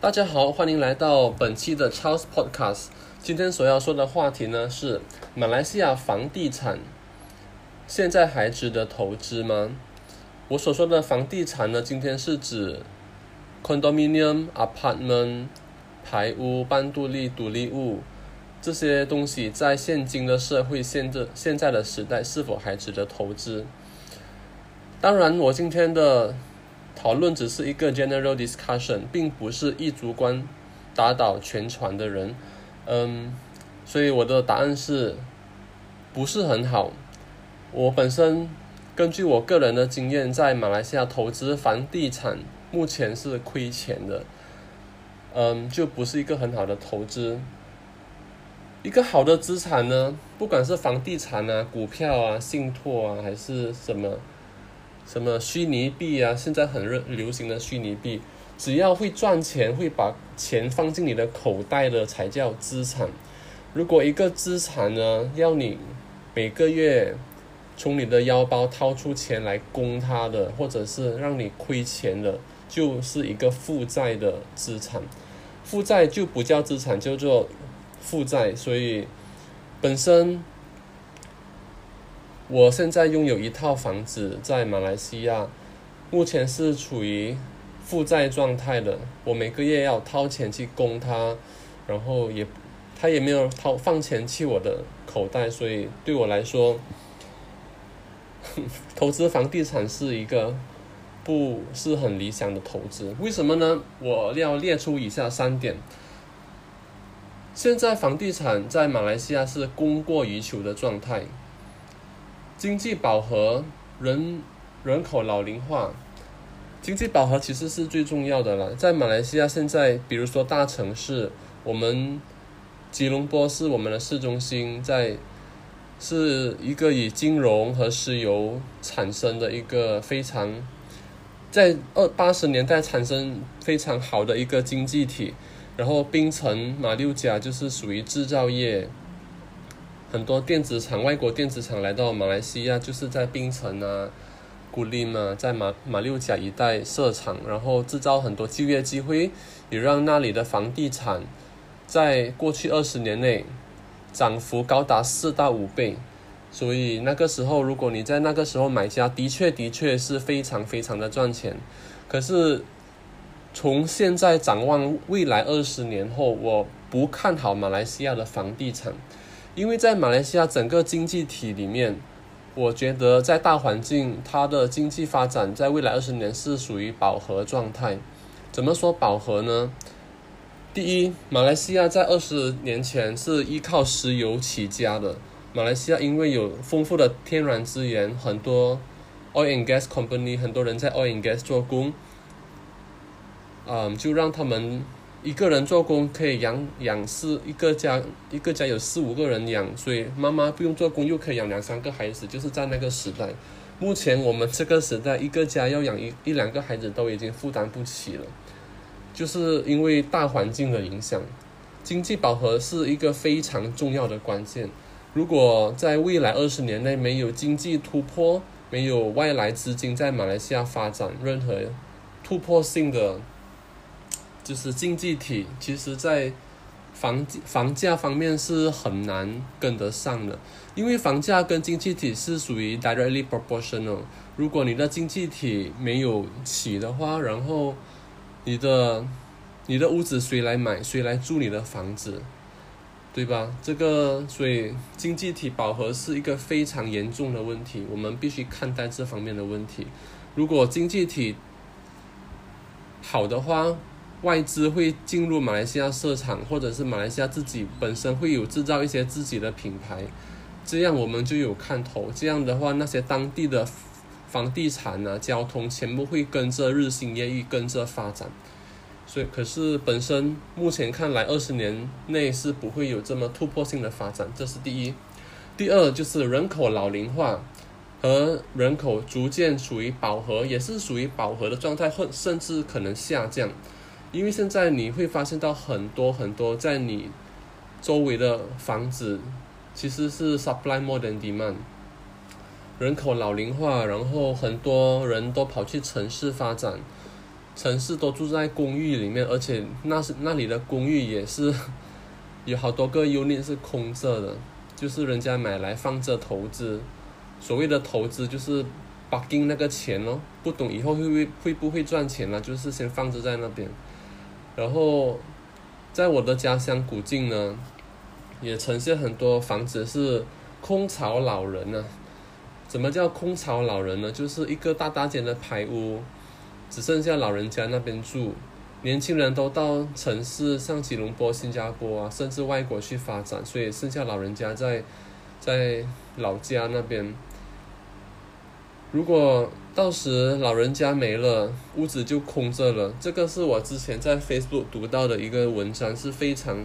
大家好，欢迎来到本期的 Charles Podcast。今天所要说的话题呢是马来西亚房地产现在还值得投资吗？我所说的房地产呢，今天是指 condominium、apartment、排屋、半独立、独立屋这些东西，在现今的社会、现在现在的时代，是否还值得投资？当然，我今天的。讨论只是一个 general discussion，并不是一主观打倒全船的人，嗯，所以我的答案是，不是很好。我本身根据我个人的经验，在马来西亚投资房地产，目前是亏钱的，嗯，就不是一个很好的投资。一个好的资产呢，不管是房地产啊、股票啊、信托啊，还是什么。什么虚拟币啊？现在很热流行的虚拟币，只要会赚钱，会把钱放进你的口袋的才叫资产。如果一个资产呢，要你每个月从你的腰包掏出钱来供它的，或者是让你亏钱的，就是一个负债的资产。负债就不叫资产，叫做负债。所以本身。我现在拥有一套房子在马来西亚，目前是处于负债状态的。我每个月要掏钱去供他，然后也他也没有掏放钱去我的口袋，所以对我来说，投资房地产是一个不是很理想的投资。为什么呢？我要列出以下三点。现在房地产在马来西亚是供过于求的状态。经济饱和，人人口老龄化，经济饱和其实是最重要的了。在马来西亚现在，比如说大城市，我们吉隆坡是我们的市中心，在是一个以金融和石油产生的一个非常，在二八十年代产生非常好的一个经济体。然后槟城、马六甲就是属于制造业。很多电子厂，外国电子厂来到马来西亚，就是在槟城啊、古里嘛，在马马六甲一带设厂，然后制造很多就业机会，也让那里的房地产在过去二十年内涨幅高达四到五倍。所以那个时候，如果你在那个时候买家，的确的确是非常非常的赚钱。可是从现在展望未来二十年后，我不看好马来西亚的房地产。因为在马来西亚整个经济体里面，我觉得在大环境，它的经济发展在未来二十年是属于饱和状态。怎么说饱和呢？第一，马来西亚在二十年前是依靠石油起家的。马来西亚因为有丰富的天然资源，很多 oil and gas company，很多人在 oil and gas 做工，嗯，就让他们。一个人做工可以养养四一个家，一个家有四五个人养，所以妈妈不用做工又可以养两三个孩子，就是在那个时代。目前我们这个时代，一个家要养一一两个孩子都已经负担不起了，就是因为大环境的影响。经济饱和是一个非常重要的关键。如果在未来二十年内没有经济突破，没有外来资金在马来西亚发展任何突破性的。就是经济体，其实在房房价方面是很难跟得上的，因为房价跟经济体是属于 directly proportional。如果你的经济体没有起的话，然后你的你的屋子谁来买，谁来住你的房子，对吧？这个所以经济体饱和是一个非常严重的问题，我们必须看待这方面的问题。如果经济体好的话，外资会进入马来西亚市场，或者是马来西亚自己本身会有制造一些自己的品牌，这样我们就有看头。这样的话，那些当地的房地产啊、交通全部会跟着日新月异，跟着发展。所以，可是本身目前看来，二十年内是不会有这么突破性的发展。这是第一。第二就是人口老龄化和人口逐渐处于饱和，也是属于饱和的状态，或甚至可能下降。因为现在你会发现到很多很多在你周围的房子，其实是 supply more than demand，人口老龄化，然后很多人都跑去城市发展，城市都住在公寓里面，而且那是那里的公寓也是 有好多个 unit 是空着的，就是人家买来放着投资。所谓的投资就是把进那个钱哦，不懂以后会不会会不会赚钱了，就是先放置在那边。然后在我的家乡古晋呢，也呈现很多房子是空巢老人呢。怎么叫空巢老人呢？就是一个大大间的排屋，只剩下老人家那边住，年轻人都到城市，像吉隆坡、新加坡啊，甚至外国去发展，所以剩下老人家在在老家那边。如果到时老人家没了，屋子就空着了。这个是我之前在 Facebook 读到的一个文章，是非常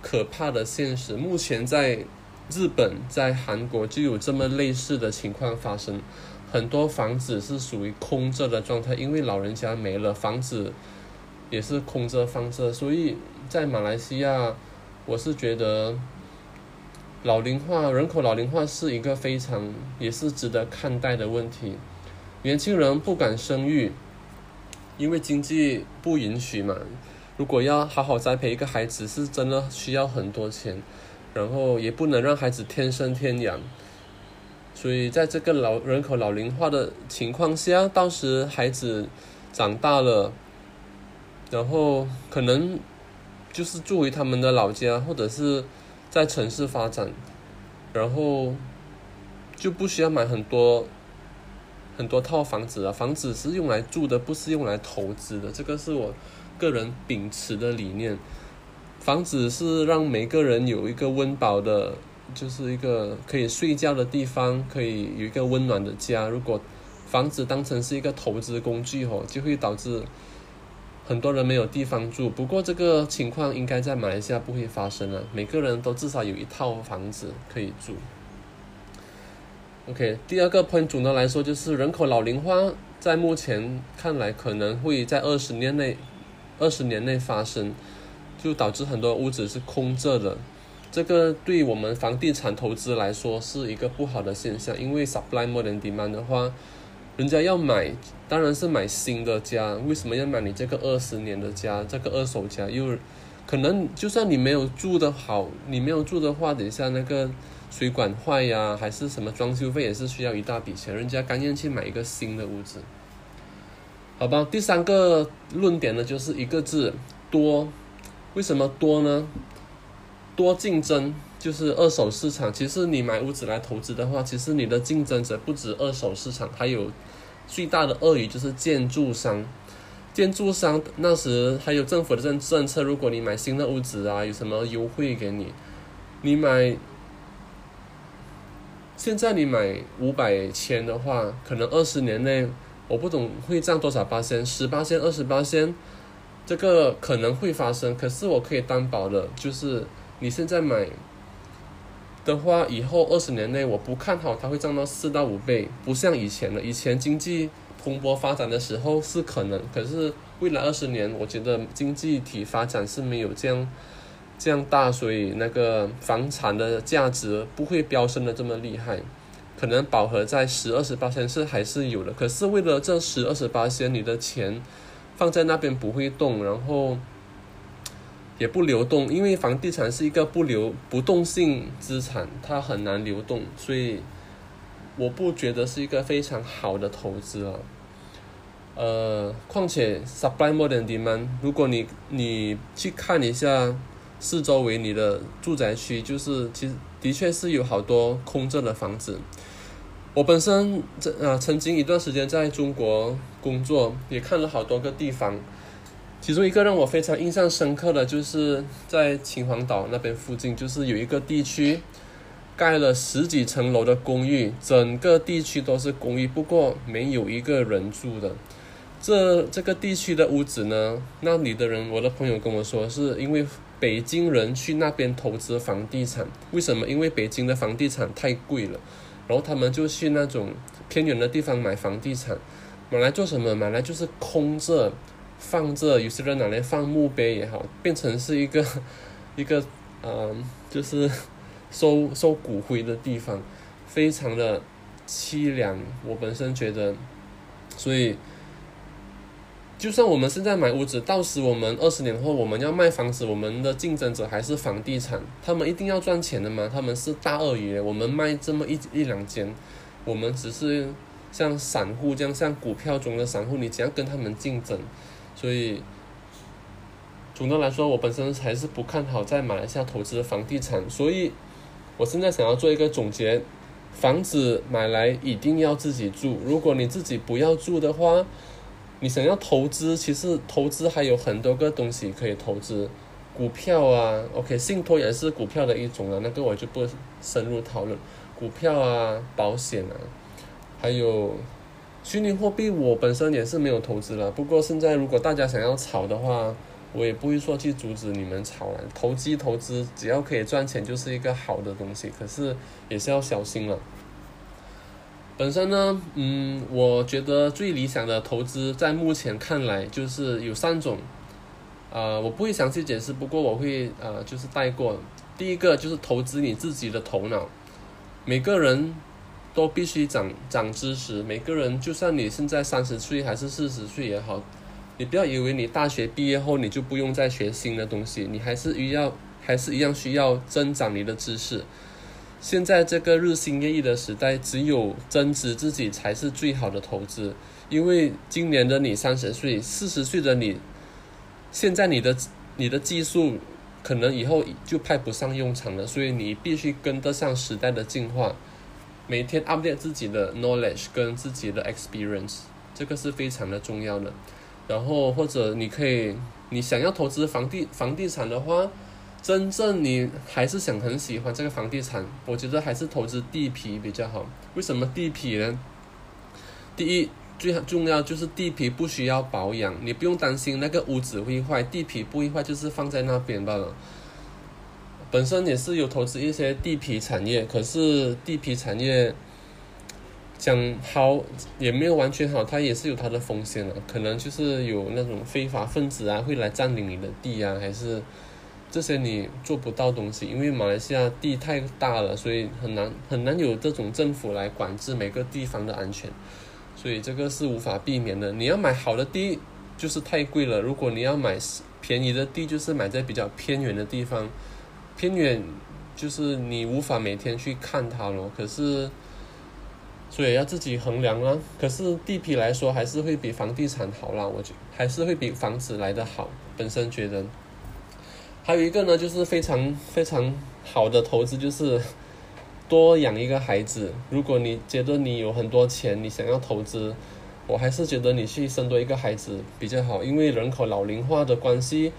可怕的现实。目前在。日本在韩国就有这么类似的情况发生，很多房子是属于空着的状态，因为老人家没了，房子也是空着放着，所以在马来西亚，我是觉得老龄化、人口老龄化是一个非常也是值得看待的问题。年轻人不敢生育，因为经济不允许嘛。如果要好好栽培一个孩子，是真的需要很多钱。然后也不能让孩子天生天养，所以在这个老人口老龄化的情况下，到时孩子长大了，然后可能就是住回他们的老家，或者是在城市发展，然后就不需要买很多很多套房子啊。房子是用来住的，不是用来投资的。这个是我个人秉持的理念。房子是让每个人有一个温饱的，就是一个可以睡觉的地方，可以有一个温暖的家。如果房子当成是一个投资工具哦，就会导致很多人没有地方住。不过这个情况应该在马来西亚不会发生了，每个人都至少有一套房子可以住。OK，第二个 point 总的来说就是人口老龄化，在目前看来可能会在二十年内，二十年内发生。就导致很多屋子是空着的，这个对我们房地产投资来说是一个不好的现象，因为 supply more than demand 的话，人家要买当然是买新的家，为什么要买你这个二十年的家，这个二手家又可能就算你没有住的好，你没有住的话，等一下那个水管坏呀，还是什么装修费也是需要一大笔钱，人家甘愿去买一个新的屋子，好吧？第三个论点呢，就是一个字多。为什么多呢？多竞争就是二手市场。其实你买屋子来投资的话，其实你的竞争者不止二手市场，还有最大的鳄鱼就是建筑商。建筑商那时还有政府的政政策，如果你买新的屋子啊，有什么优惠给你？你买现在你买五百千的话，可能二十年内我不懂会涨多少八千，十八千、二十八千。这个可能会发生，可是我可以担保的，就是你现在买的话，以后二十年内我不看好它会涨到四到五倍，不像以前了。以前经济蓬勃发展的时候是可能，可是未来二十年，我觉得经济体发展是没有这样这样大，所以那个房产的价值不会飙升的这么厉害，可能饱和在十二十八千是还是有的，可是为了这十二十八千，你的钱。放在那边不会动，然后也不流动，因为房地产是一个不流不动性资产，它很难流动，所以我不觉得是一个非常好的投资啊。呃，况且 supply more than demand，如果你你去看一下四周围你的住宅区，就是其实的确是有好多空着的房子。我本身这啊，曾经一段时间在中国工作，也看了好多个地方。其中一个让我非常印象深刻的就是在秦皇岛那边附近，就是有一个地区盖了十几层楼的公寓，整个地区都是公寓，不过没有一个人住的。这这个地区的屋子呢，那里的人，我的朋友跟我说，是因为北京人去那边投资房地产。为什么？因为北京的房地产太贵了。然后他们就去那种偏远的地方买房地产，买来做什么？买来就是空着放着，有些人拿来放墓碑也好，变成是一个一个嗯，就是收收骨灰的地方，非常的凄凉。我本身觉得，所以就算我们现在买屋子，到时我们二十年后我们要卖房子，我们的竞争者还是房地产，他们一定要赚钱的嘛，他们是大鳄鱼，我们卖这么一一两间，我们只是像散户这样，像股票中的散户，你只要跟他们竞争，所以总的来说，我本身还是不看好在马来西亚投资房地产，所以我现在想要做一个总结，房子买来一定要自己住，如果你自己不要住的话。你想要投资，其实投资还有很多个东西可以投资，股票啊，OK，信托也是股票的一种啊，那个我就不深入讨论。股票啊，保险啊，还有虚拟货币，我本身也是没有投资了。不过现在如果大家想要炒的话，我也不会说去阻止你们炒了。投机投资只要可以赚钱，就是一个好的东西，可是也是要小心了。本身呢，嗯，我觉得最理想的投资在目前看来就是有三种，呃，我不会详细解释，不过我会呃就是带过。第一个就是投资你自己的头脑，每个人都必须长长知识，每个人就算你现在三十岁还是四十岁也好，你不要以为你大学毕业后你就不用再学新的东西，你还是需要还是一样需要增长你的知识。现在这个日新月异的时代，只有增值自己才是最好的投资。因为今年的你三十岁、四十岁的你，现在你的你的技术可能以后就派不上用场了，所以你必须跟得上时代的进化，每天 update 自己的 knowledge 跟自己的 experience，这个是非常的重要的。然后或者你可以，你想要投资房地房地产的话。真正你还是想很喜欢这个房地产，我觉得还是投资地皮比较好。为什么地皮呢？第一，最重要就是地皮不需要保养，你不用担心那个屋子会坏，地皮不会坏，就是放在那边罢了。本身也是有投资一些地皮产业，可是地皮产业讲好也没有完全好，它也是有它的风险的，可能就是有那种非法分子啊会来占领你的地啊，还是。这些你做不到东西，因为马来西亚地太大了，所以很难很难有这种政府来管制每个地方的安全，所以这个是无法避免的。你要买好的地就是太贵了，如果你要买便宜的地，就是买在比较偏远的地方，偏远就是你无法每天去看它咯。可是，所以要自己衡量啊。可是地皮来说，还是会比房地产好啦，我觉还是会比房子来的好，本身觉得。还有一个呢，就是非常非常好的投资，就是 多养一个孩子。如果你觉得你有很多钱，你想要投资，我还是觉得你去生多一个孩子比较好，因为人口老龄化的关系，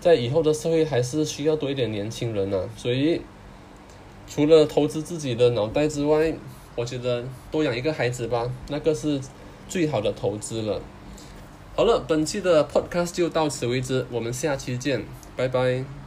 在以后的社会还是需要多一点年轻人呐。所以，除了投资自己的脑袋之外，我觉得多养一个孩子吧，那个是最好的投资了。好了，本期的 Podcast 就到此为止，我们下期见。拜拜。